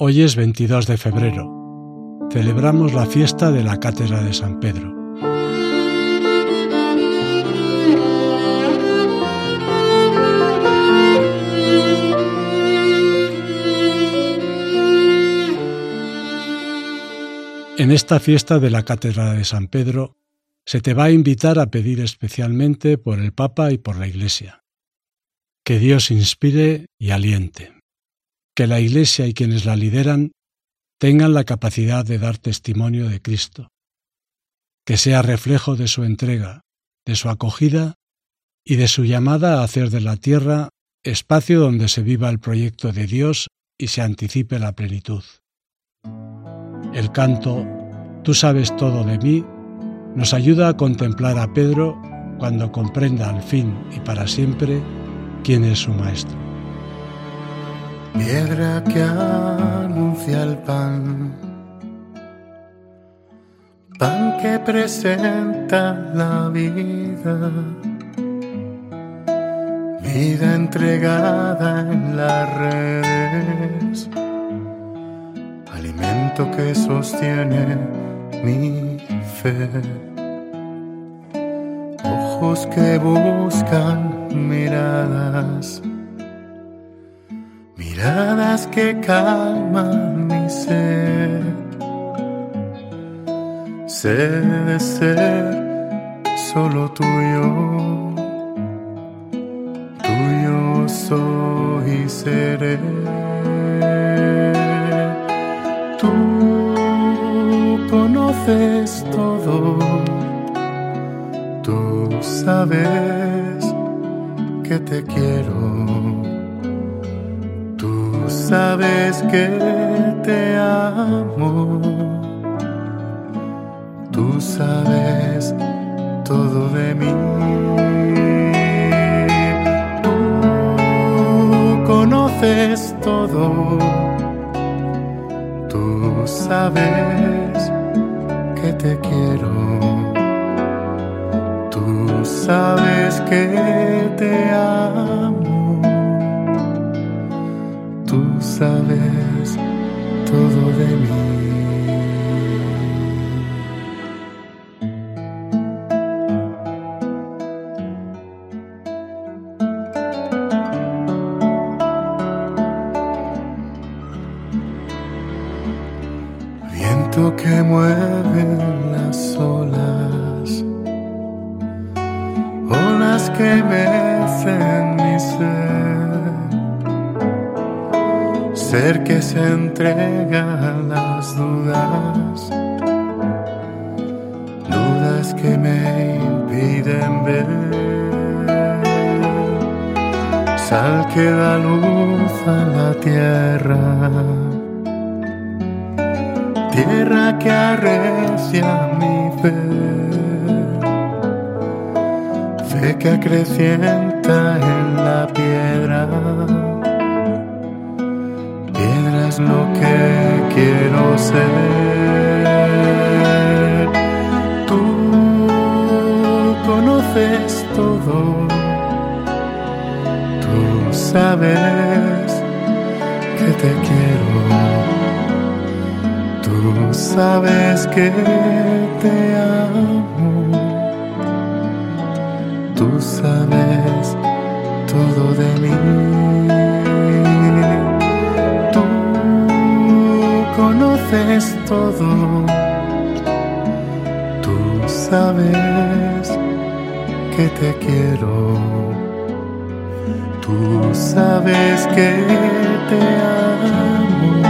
Hoy es 22 de febrero. Celebramos la fiesta de la Cátedra de San Pedro. En esta fiesta de la Cátedra de San Pedro se te va a invitar a pedir especialmente por el Papa y por la Iglesia. Que Dios inspire y aliente. Que la Iglesia y quienes la lideran tengan la capacidad de dar testimonio de Cristo. Que sea reflejo de su entrega, de su acogida y de su llamada a hacer de la tierra espacio donde se viva el proyecto de Dios y se anticipe la plenitud. El canto Tú sabes todo de mí nos ayuda a contemplar a Pedro cuando comprenda al fin y para siempre quién es su maestro. Piedra que anuncia el pan, pan que presenta la vida, vida entregada en las redes, alimento que sostiene mi fe. Ojos que buscan miradas, miradas que calman mi sed. Sé de ser solo tuyo, tuyo soy y seré. conoces todo, tú sabes que te quiero, tú sabes que te amo, tú sabes todo de mí. Tú conoces todo, tú sabes que te quiero. Tú sabes que te amo. Viento que mueve las olas, olas que mecen ser que se entrega a las dudas, dudas que me impiden ver, sal que da luz a la tierra. Tierra que arrecia mi fe, fe que acrecienta en la piedra. Lo que quiero ser. Tú conoces todo, tú sabes que te quiero. Tú sabes que te amo. Tú sabes todo de mí. Conoces todo. Tú sabes que te quiero. Tú sabes que te amo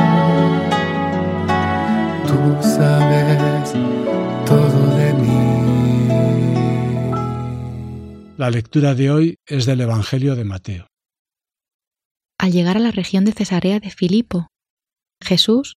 tú sabes todo de mí. La lectura de hoy es del Evangelio de Mateo. Al llegar a la región de Cesarea de Filipo, Jesús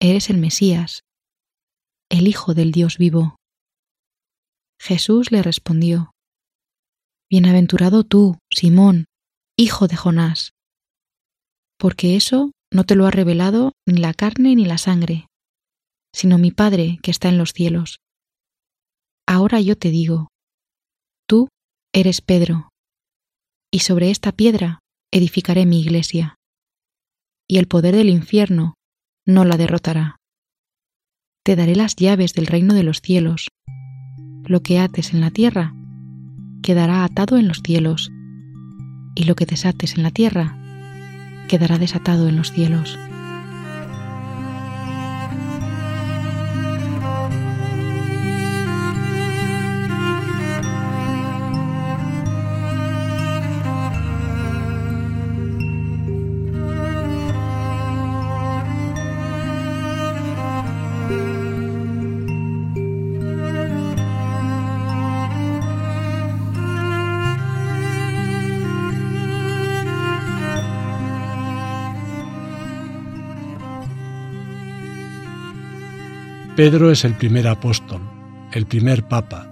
eres el Mesías, el Hijo del Dios vivo. Jesús le respondió, Bienaventurado tú, Simón, hijo de Jonás, porque eso no te lo ha revelado ni la carne ni la sangre, sino mi Padre que está en los cielos. Ahora yo te digo, tú eres Pedro, y sobre esta piedra edificaré mi iglesia, y el poder del infierno no la derrotará. Te daré las llaves del reino de los cielos. Lo que ates en la tierra quedará atado en los cielos, y lo que desates en la tierra quedará desatado en los cielos. Pedro es el primer apóstol, el primer papa,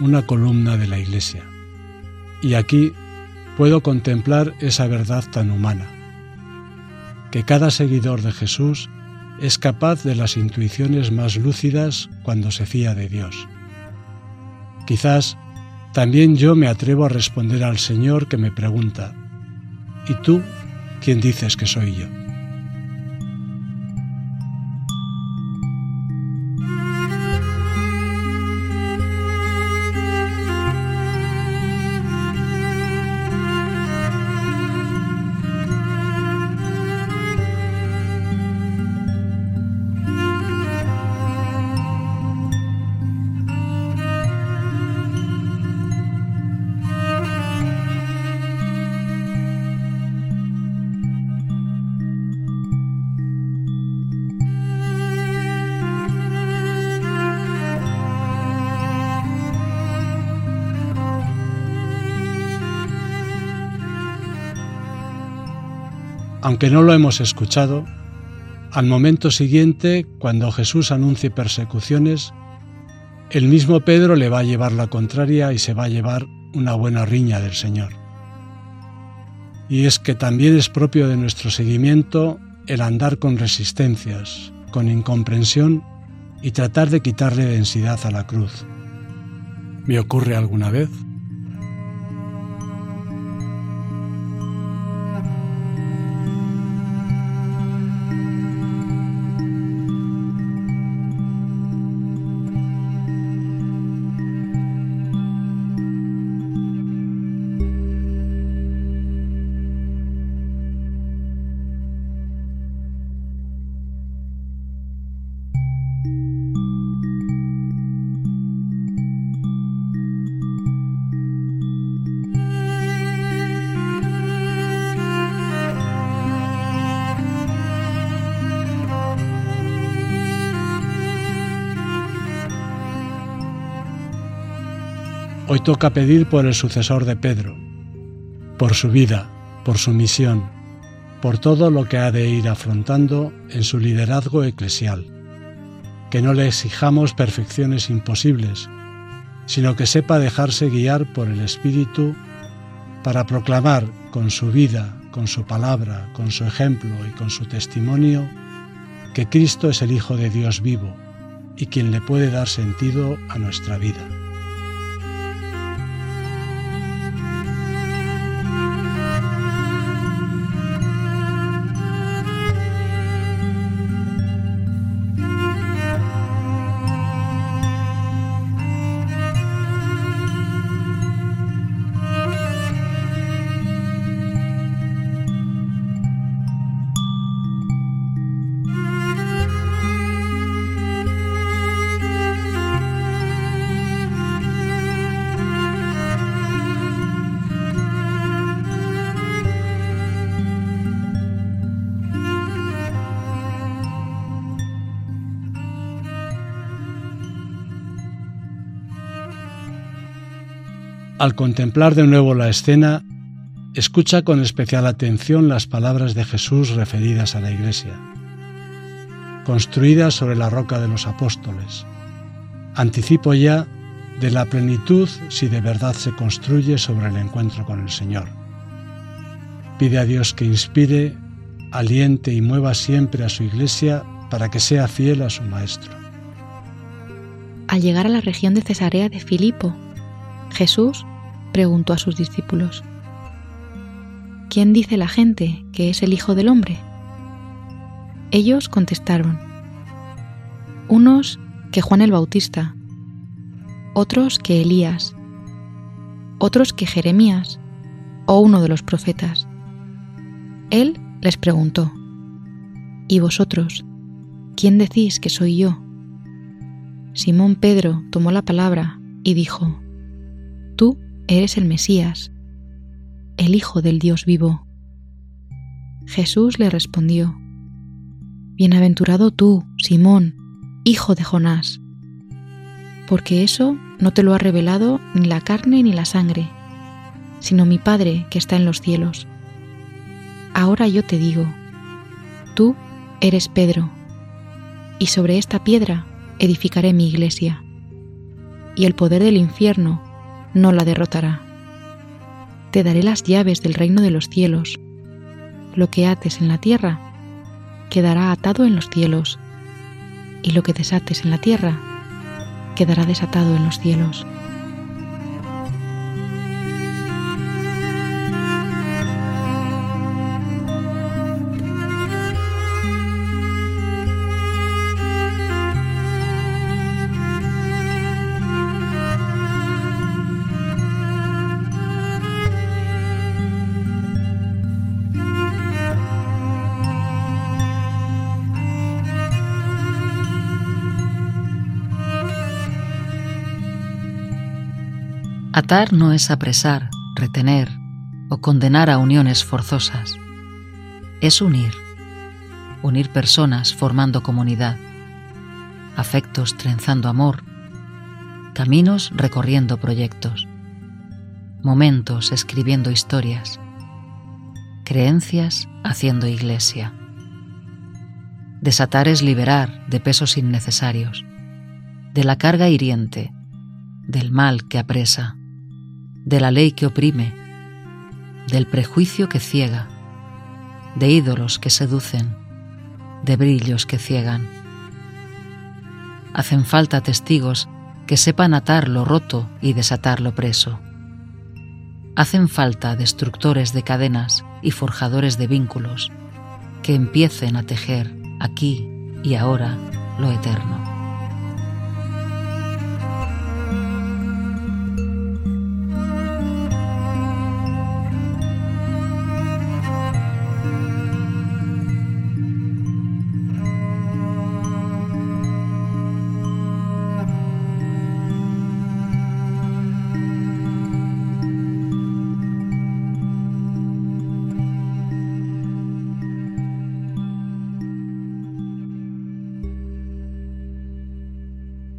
una columna de la Iglesia. Y aquí puedo contemplar esa verdad tan humana, que cada seguidor de Jesús es capaz de las intuiciones más lúcidas cuando se fía de Dios. Quizás también yo me atrevo a responder al Señor que me pregunta, ¿y tú quién dices que soy yo? Aunque no lo hemos escuchado, al momento siguiente, cuando Jesús anuncie persecuciones, el mismo Pedro le va a llevar la contraria y se va a llevar una buena riña del Señor. Y es que también es propio de nuestro seguimiento el andar con resistencias, con incomprensión y tratar de quitarle densidad a la cruz. ¿Me ocurre alguna vez? Hoy toca pedir por el sucesor de Pedro, por su vida, por su misión, por todo lo que ha de ir afrontando en su liderazgo eclesial. Que no le exijamos perfecciones imposibles, sino que sepa dejarse guiar por el Espíritu para proclamar con su vida, con su palabra, con su ejemplo y con su testimonio que Cristo es el Hijo de Dios vivo y quien le puede dar sentido a nuestra vida. Al contemplar de nuevo la escena, escucha con especial atención las palabras de Jesús referidas a la Iglesia. construida sobre la roca de los apóstoles. Anticipo ya de la plenitud si de verdad se construye sobre el encuentro con el Señor. Pide a Dios que inspire, aliente y mueva siempre a su iglesia para que sea fiel a su Maestro. Al llegar a la región de Cesarea de Filipo, Jesús preguntó a sus discípulos, ¿Quién dice la gente que es el Hijo del Hombre? Ellos contestaron, unos que Juan el Bautista, otros que Elías, otros que Jeremías o uno de los profetas. Él les preguntó, ¿Y vosotros, quién decís que soy yo? Simón Pedro tomó la palabra y dijo, eres el Mesías, el Hijo del Dios vivo. Jesús le respondió, Bienaventurado tú, Simón, hijo de Jonás, porque eso no te lo ha revelado ni la carne ni la sangre, sino mi Padre que está en los cielos. Ahora yo te digo, tú eres Pedro, y sobre esta piedra edificaré mi iglesia, y el poder del infierno no la derrotará te daré las llaves del reino de los cielos. Lo que ates en la tierra quedará atado en los cielos, y lo que desates en la tierra quedará desatado en los cielos. Atar no es apresar, retener o condenar a uniones forzosas. Es unir, unir personas formando comunidad, afectos trenzando amor, caminos recorriendo proyectos, momentos escribiendo historias, creencias haciendo iglesia. Desatar es liberar de pesos innecesarios, de la carga hiriente, del mal que apresa de la ley que oprime, del prejuicio que ciega, de ídolos que seducen, de brillos que ciegan. Hacen falta testigos que sepan atar lo roto y desatar lo preso. Hacen falta destructores de cadenas y forjadores de vínculos que empiecen a tejer aquí y ahora lo eterno.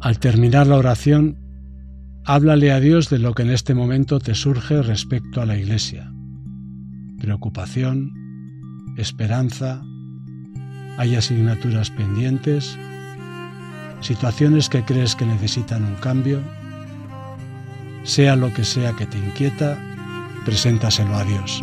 Al terminar la oración, háblale a Dios de lo que en este momento te surge respecto a la Iglesia. Preocupación, esperanza, hay asignaturas pendientes, situaciones que crees que necesitan un cambio. Sea lo que sea que te inquieta, preséntaselo a Dios.